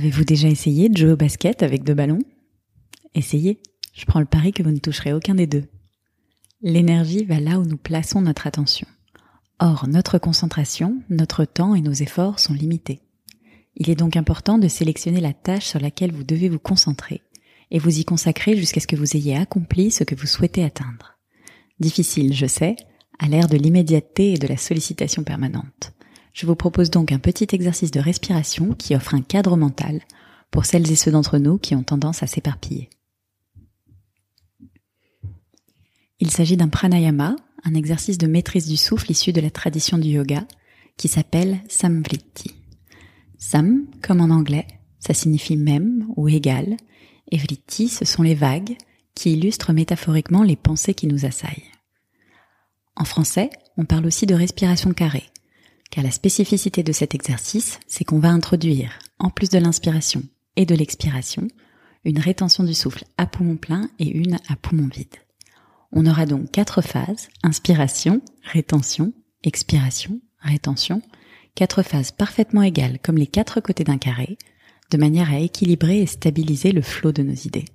Avez-vous déjà essayé de jouer au basket avec deux ballons? Essayez. Je prends le pari que vous ne toucherez aucun des deux. L'énergie va là où nous plaçons notre attention. Or, notre concentration, notre temps et nos efforts sont limités. Il est donc important de sélectionner la tâche sur laquelle vous devez vous concentrer et vous y consacrer jusqu'à ce que vous ayez accompli ce que vous souhaitez atteindre. Difficile, je sais, à l'ère de l'immédiateté et de la sollicitation permanente. Je vous propose donc un petit exercice de respiration qui offre un cadre mental pour celles et ceux d'entre nous qui ont tendance à s'éparpiller. Il s'agit d'un pranayama, un exercice de maîtrise du souffle issu de la tradition du yoga, qui s'appelle Samvritti. Sam, comme en anglais, ça signifie même ou égal, et vritti, ce sont les vagues qui illustrent métaphoriquement les pensées qui nous assaillent. En français, on parle aussi de respiration carrée, car la spécificité de cet exercice, c'est qu'on va introduire, en plus de l'inspiration et de l'expiration, une rétention du souffle à poumon plein et une à poumon vide. On aura donc quatre phases, inspiration, rétention, expiration, rétention, quatre phases parfaitement égales comme les quatre côtés d'un carré, de manière à équilibrer et stabiliser le flot de nos idées.